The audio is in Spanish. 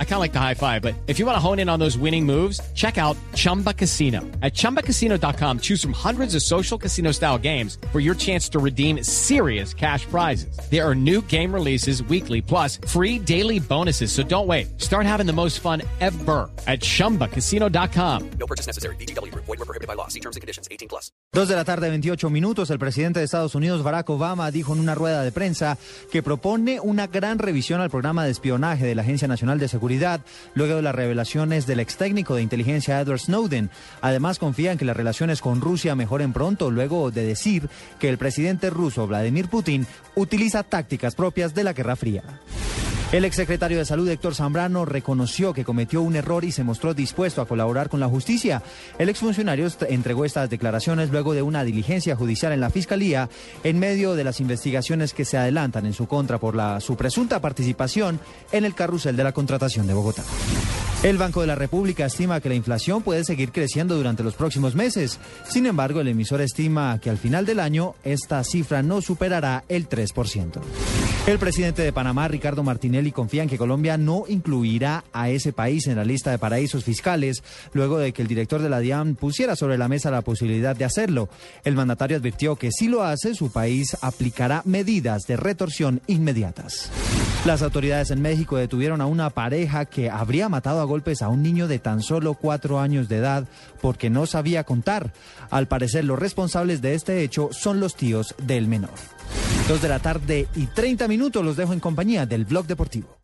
I kind of like the high five, but if you want to hone in on those winning moves, check out Chumba Casino. At ChumbaCasino.com, choose from hundreds of social casino style games for your chance to redeem serious cash prizes. There are new game releases weekly, plus free daily bonuses. So don't wait. Start having the most fun ever at ChumbaCasino.com. No purchase necessary. BGW. Void were prohibited by law. See terms and conditions. 18 plus. Dos de la tarde, 28 minutos. El presidente de Estados Unidos, Barack Obama, dijo en una rueda de prensa que propone una gran revisión al programa de espionaje de la Agencia Nacional de Seguridad luego de las revelaciones del ex técnico de inteligencia Edward Snowden. Además, confía en que las relaciones con Rusia mejoren pronto luego de decir que el presidente ruso Vladimir Putin utiliza tácticas propias de la Guerra Fría. El exsecretario de Salud, Héctor Zambrano, reconoció que cometió un error y se mostró dispuesto a colaborar con la justicia. El exfuncionario entregó estas declaraciones luego de una diligencia judicial en la Fiscalía en medio de las investigaciones que se adelantan en su contra por la, su presunta participación en el carrusel de la contratación de Bogotá. El Banco de la República estima que la inflación puede seguir creciendo durante los próximos meses. Sin embargo, el emisor estima que al final del año esta cifra no superará el 3%. El presidente de Panamá, Ricardo Martinelli, confía en que Colombia no incluirá a ese país en la lista de paraísos fiscales luego de que el director de la DIAN pusiera sobre la mesa la posibilidad de hacerlo. El mandatario advirtió que si lo hace, su país aplicará medidas de retorsión inmediatas. Las autoridades en México detuvieron a una pareja que habría matado a golpes a un niño de tan solo cuatro años de edad porque no sabía contar. Al parecer, los responsables de este hecho son los tíos del menor. Dos de la tarde y 30 minutos los dejo en compañía del Blog Deportivo.